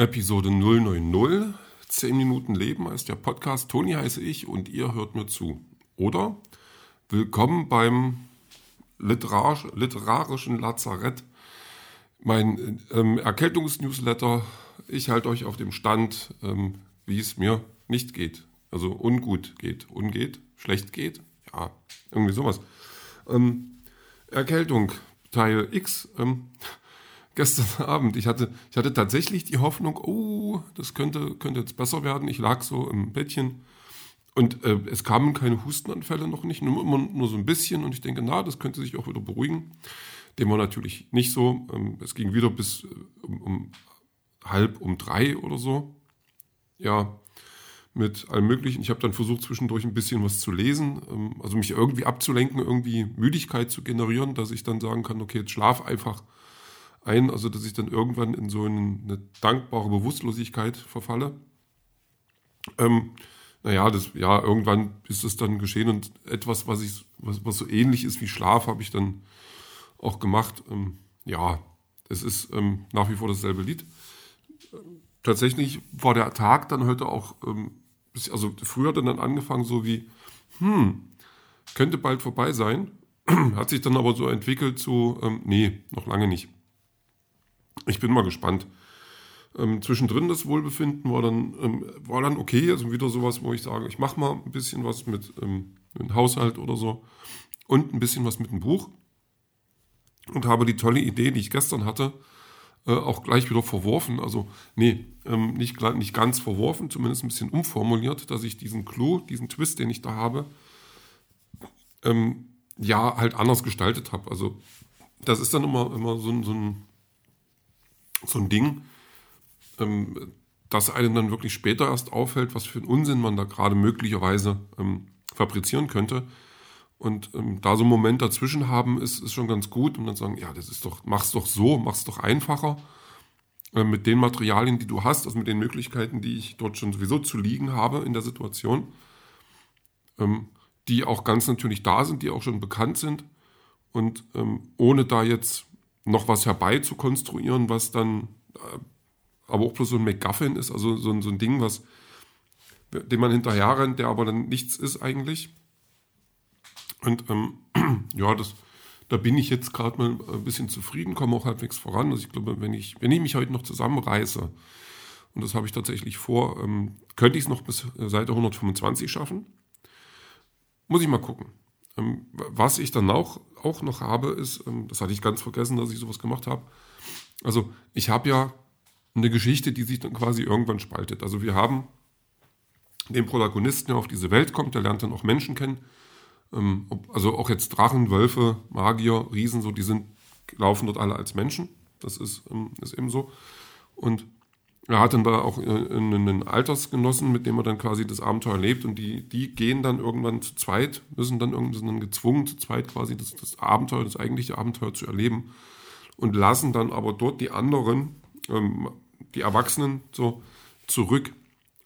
Episode 090. 10 Minuten Leben heißt der Podcast. Toni heiße ich und ihr hört mir zu. Oder willkommen beim Literar literarischen Lazarett. Mein ähm, Erkältungsnewsletter. Ich halte euch auf dem Stand, ähm, wie es mir nicht geht. Also ungut geht. Ungeht? Schlecht geht? Ja, irgendwie sowas. Ähm, Erkältung, Teil X. Ähm, gestern Abend. Ich hatte, ich hatte tatsächlich die Hoffnung, oh, das könnte, könnte jetzt besser werden. Ich lag so im Bettchen und äh, es kamen keine Hustenanfälle noch nicht, nur, immer nur so ein bisschen. Und ich denke, na, das könnte sich auch wieder beruhigen. Dem war natürlich nicht so. Ähm, es ging wieder bis äh, um, um halb um drei oder so. Ja, mit allem Möglichen. Ich habe dann versucht, zwischendurch ein bisschen was zu lesen, ähm, also mich irgendwie abzulenken, irgendwie Müdigkeit zu generieren, dass ich dann sagen kann, okay, jetzt schlaf einfach ein, also dass ich dann irgendwann in so eine, dankbare Bewusstlosigkeit verfalle. Ähm, naja, das, ja, irgendwann ist es dann geschehen und etwas, was ich, was, was so ähnlich ist wie Schlaf, habe ich dann auch gemacht. Ähm, ja, es ist ähm, nach wie vor dasselbe Lied. Tatsächlich war der Tag dann heute auch, ähm, also früher er dann angefangen so wie, hm, könnte bald vorbei sein. Hat sich dann aber so entwickelt zu, ähm, nee, noch lange nicht ich bin mal gespannt. Ähm, zwischendrin das Wohlbefinden war dann, ähm, war dann okay, also wieder sowas, wo ich sage, ich mache mal ein bisschen was mit, ähm, Haushalt oder so und ein bisschen was mit dem Buch und habe die tolle Idee, die ich gestern hatte, äh, auch gleich wieder verworfen. Also nee, ähm, nicht, nicht ganz verworfen, zumindest ein bisschen umformuliert, dass ich diesen Clou, diesen Twist, den ich da habe, ähm, ja, halt anders gestaltet habe. Also das ist dann immer, immer so, so ein so ein Ding, ähm, das einem dann wirklich später erst auffällt, was für einen Unsinn man da gerade möglicherweise ähm, fabrizieren könnte. Und ähm, da so einen Moment dazwischen haben, ist, ist schon ganz gut. Und dann sagen, ja, das ist doch, mach's doch so, mach's doch einfacher. Äh, mit den Materialien, die du hast, also mit den Möglichkeiten, die ich dort schon sowieso zu liegen habe in der Situation, ähm, die auch ganz natürlich da sind, die auch schon bekannt sind. Und ähm, ohne da jetzt noch was herbei zu konstruieren, was dann äh, aber auch bloß so ein MacGuffin ist, also so, ein, so ein Ding, was, dem man hinterher rennt, der aber dann nichts ist eigentlich. Und ähm, ja, das, da bin ich jetzt gerade mal ein bisschen zufrieden, komme auch halbwegs voran. Also ich glaube, wenn ich, wenn ich mich heute noch zusammenreiße, und das habe ich tatsächlich vor, ähm, könnte ich es noch bis Seite 125 schaffen. Muss ich mal gucken. Ähm, was ich dann auch, auch noch habe, ist, ähm, das hatte ich ganz vergessen, dass ich sowas gemacht habe. Also ich habe ja eine Geschichte, die sich dann quasi irgendwann spaltet. Also wir haben den Protagonisten, der auf diese Welt kommt, der lernt dann auch Menschen kennen. Ähm, also auch jetzt Drachen, Wölfe, Magier, Riesen, so, die sind, laufen dort alle als Menschen. Das ist, ist eben so. Und er hat dann da auch äh, einen Altersgenossen, mit dem er dann quasi das Abenteuer lebt und die, die gehen dann irgendwann zu zweit, müssen dann irgendwie sind dann gezwungen, zu zweit quasi das, das Abenteuer, das eigentliche Abenteuer zu erleben und lassen dann aber dort die anderen, ähm, die Erwachsenen so zurück.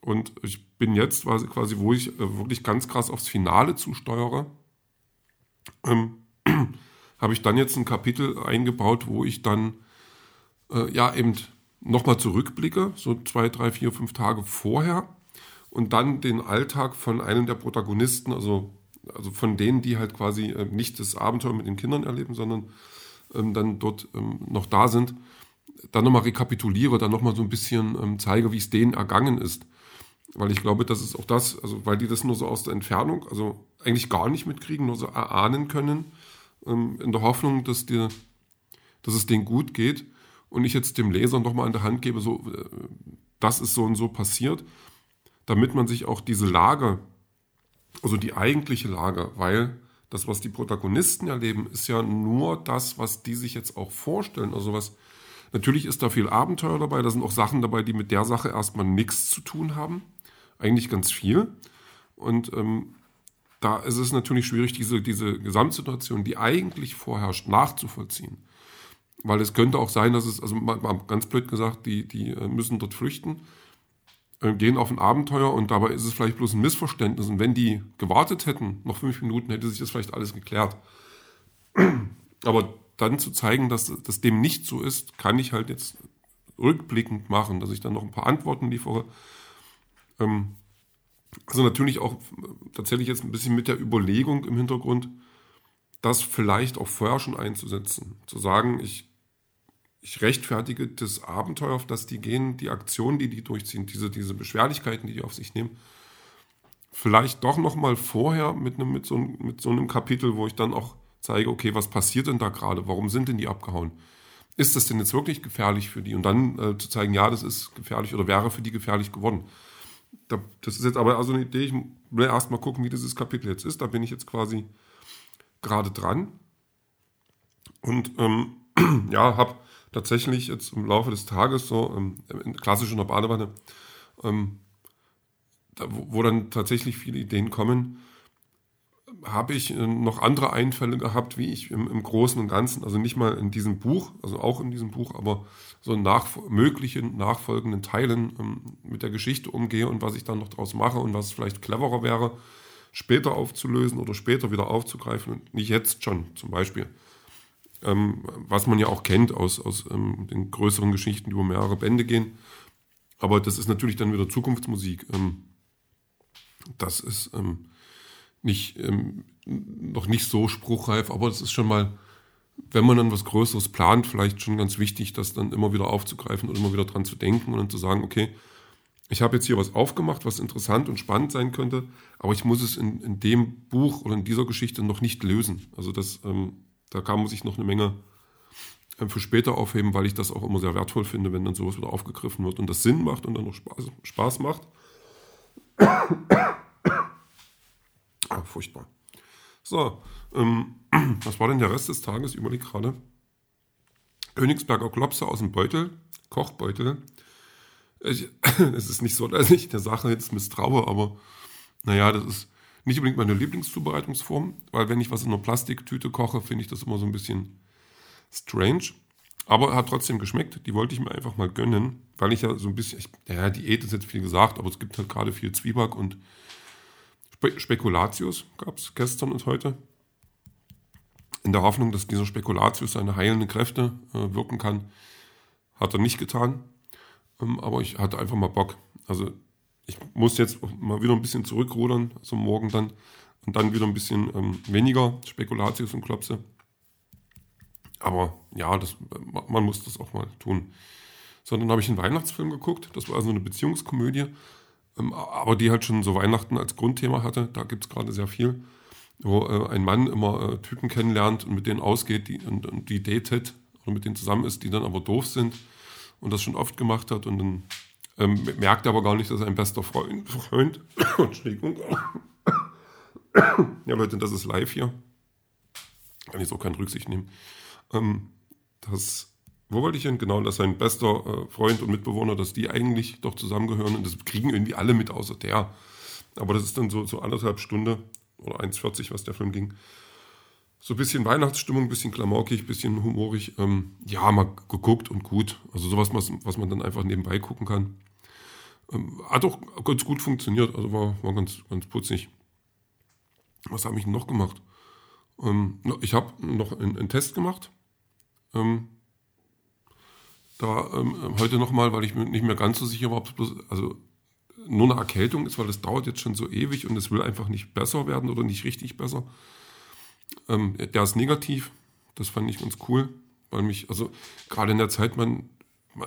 Und ich bin jetzt quasi, quasi wo ich äh, wirklich ganz krass aufs Finale zusteuere, ähm, habe ich dann jetzt ein Kapitel eingebaut, wo ich dann äh, ja eben nochmal zurückblicke, so zwei, drei, vier, fünf Tage vorher und dann den Alltag von einem der Protagonisten, also, also von denen, die halt quasi äh, nicht das Abenteuer mit den Kindern erleben, sondern ähm, dann dort ähm, noch da sind, dann nochmal rekapituliere, dann nochmal so ein bisschen ähm, zeige, wie es denen ergangen ist. Weil ich glaube, das ist auch das, also weil die das nur so aus der Entfernung, also eigentlich gar nicht mitkriegen, nur so erahnen können, ähm, in der Hoffnung, dass, dir, dass es denen gut geht und ich jetzt dem Leser nochmal an der Hand gebe, so, äh, das ist so und so passiert, damit man sich auch diese Lage, also die eigentliche Lage, weil das, was die Protagonisten erleben, ist ja nur das, was die sich jetzt auch vorstellen. Also was, natürlich ist da viel Abenteuer dabei, da sind auch Sachen dabei, die mit der Sache erstmal nichts zu tun haben. Eigentlich ganz viel. Und ähm, da ist es natürlich schwierig, diese, diese Gesamtsituation, die eigentlich vorherrscht, nachzuvollziehen weil es könnte auch sein, dass es, also mal, ganz blöd gesagt, die, die äh, müssen dort flüchten, äh, gehen auf ein Abenteuer und dabei ist es vielleicht bloß ein Missverständnis. Und wenn die gewartet hätten, noch fünf Minuten, hätte sich das vielleicht alles geklärt. Aber dann zu zeigen, dass das dem nicht so ist, kann ich halt jetzt rückblickend machen, dass ich dann noch ein paar Antworten liefere. Ähm, also natürlich auch tatsächlich jetzt ein bisschen mit der Überlegung im Hintergrund, das vielleicht auch vorher schon einzusetzen. Zu sagen, ich, ich rechtfertige das Abenteuer, auf das die gehen, die Aktionen, die die durchziehen, diese, diese Beschwerlichkeiten, die die auf sich nehmen, vielleicht doch noch mal vorher mit, einem, mit, so, mit so einem Kapitel, wo ich dann auch zeige, okay, was passiert denn da gerade? Warum sind denn die abgehauen? Ist das denn jetzt wirklich gefährlich für die? Und dann äh, zu zeigen, ja, das ist gefährlich oder wäre für die gefährlich geworden da, das ist jetzt aber also eine Idee, ich will erst mal gucken, wie dieses Kapitel jetzt ist. Da bin ich jetzt quasi gerade dran. Und ähm, ja, habe tatsächlich jetzt im Laufe des Tages so ähm, klassisch in der Badewanne, ähm, da, wo, wo, dann tatsächlich viele Ideen kommen, habe ich äh, noch andere Einfälle gehabt, wie ich im, im, Großen und Ganzen, also nicht mal in diesem Buch, also auch in diesem Buch, aber so nach, möglichen nachfolgenden Teilen ähm, mit der Geschichte umgehe und was ich dann noch daraus mache und was vielleicht cleverer wäre, später aufzulösen oder später wieder aufzugreifen und nicht jetzt schon zum Beispiel. Ähm, was man ja auch kennt aus, aus ähm, den größeren Geschichten, die über mehrere Bände gehen. Aber das ist natürlich dann wieder Zukunftsmusik. Ähm, das ist ähm, nicht, ähm, noch nicht so spruchreif, aber das ist schon mal, wenn man dann was Größeres plant, vielleicht schon ganz wichtig, das dann immer wieder aufzugreifen und immer wieder dran zu denken und dann zu sagen, okay, ich habe jetzt hier was aufgemacht, was interessant und spannend sein könnte, aber ich muss es in, in dem Buch oder in dieser Geschichte noch nicht lösen. Also das, ähm, da kann man sich noch eine Menge ähm, für später aufheben, weil ich das auch immer sehr wertvoll finde, wenn dann sowas wieder aufgegriffen wird und das Sinn macht und dann noch Spaß, Spaß macht. Ah, furchtbar. So, ähm, was war denn der Rest des Tages? Ich überlege gerade. Königsberger Klopse aus dem Beutel, Kochbeutel. Ich, es ist nicht so, dass ich der Sache jetzt misstraue, aber naja, das ist nicht unbedingt meine Lieblingszubereitungsform, weil wenn ich was in einer Plastiktüte koche, finde ich das immer so ein bisschen strange. Aber hat trotzdem geschmeckt. Die wollte ich mir einfach mal gönnen, weil ich ja so ein bisschen, ich, ja, Diät ist jetzt viel gesagt, aber es gibt halt gerade viel Zwieback und Spe Spekulatius gab es gestern und heute. In der Hoffnung, dass dieser Spekulatius seine heilenden Kräfte äh, wirken kann, hat er nicht getan. Ähm, aber ich hatte einfach mal Bock. Also ich muss jetzt mal wieder ein bisschen zurückrudern, so morgen dann. Und dann wieder ein bisschen ähm, weniger Spekulatius und Klopse. Aber ja, das, man muss das auch mal tun. So, dann habe ich einen Weihnachtsfilm geguckt. Das war also eine Beziehungskomödie. Ähm, aber die halt schon so Weihnachten als Grundthema hatte. Da gibt es gerade sehr viel, wo äh, ein Mann immer äh, Typen kennenlernt und mit denen ausgeht die, und, und, die datet oder mit denen zusammen ist, die dann aber doof sind und das schon oft gemacht hat und dann ähm, merkt er aber gar nicht, dass ein bester Freund, Freund Entschuldigung. ja Leute, das ist live hier. Kann ich so keine Rücksicht nehmen. Ähm, das wo wollte ich hin? Genau, dass sein bester äh, Freund und Mitbewohner, dass die eigentlich doch zusammengehören und das kriegen irgendwie alle mit, außer der. Aber das ist dann so, so anderthalb Stunde oder 1,40, was der Film ging. So ein bisschen Weihnachtsstimmung, ein bisschen klamaukig, ein bisschen humorig. Ähm, ja, mal geguckt und gut. Also sowas, was, was man dann einfach nebenbei gucken kann. Ähm, hat auch ganz gut funktioniert, also war, war ganz, ganz putzig. Was habe ich noch gemacht? Ähm, ich habe noch einen, einen, Test gemacht. Ähm, da ähm, heute nochmal, weil ich mir nicht mehr ganz so sicher war, ob es bloß, also nur eine Erkältung ist, weil es dauert jetzt schon so ewig und es will einfach nicht besser werden oder nicht richtig besser. Ähm, der ist negativ. Das fand ich ganz cool, weil mich, also gerade in der Zeit, man,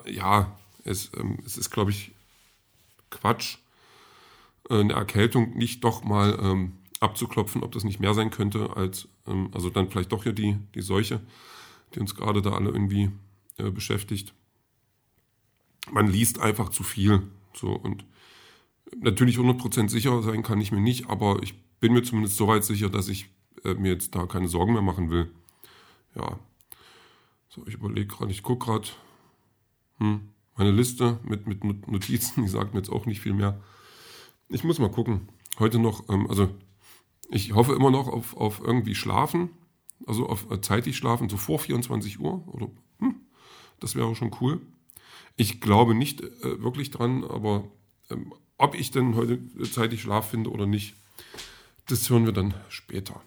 ja, es, ähm, es ist, glaube ich, Quatsch, äh, eine Erkältung nicht doch mal ähm, abzuklopfen, ob das nicht mehr sein könnte als, ähm, also dann vielleicht doch hier die, die Seuche, die uns gerade da alle irgendwie äh, beschäftigt. Man liest einfach zu viel. So und natürlich 100% sicher sein kann ich mir nicht, aber ich bin mir zumindest so weit sicher, dass ich äh, mir jetzt da keine Sorgen mehr machen will. Ja. So, ich überlege gerade, ich gucke gerade. Hm, meine Liste mit, mit Notizen, die sagt mir jetzt auch nicht viel mehr. Ich muss mal gucken. Heute noch, ähm, also ich hoffe immer noch auf, auf irgendwie Schlafen, also auf äh, zeitig schlafen, so vor 24 Uhr oder hm, das wäre schon cool. Ich glaube nicht äh, wirklich dran, aber ähm, ob ich denn heute zeitig Schlaf finde oder nicht, das hören wir dann später.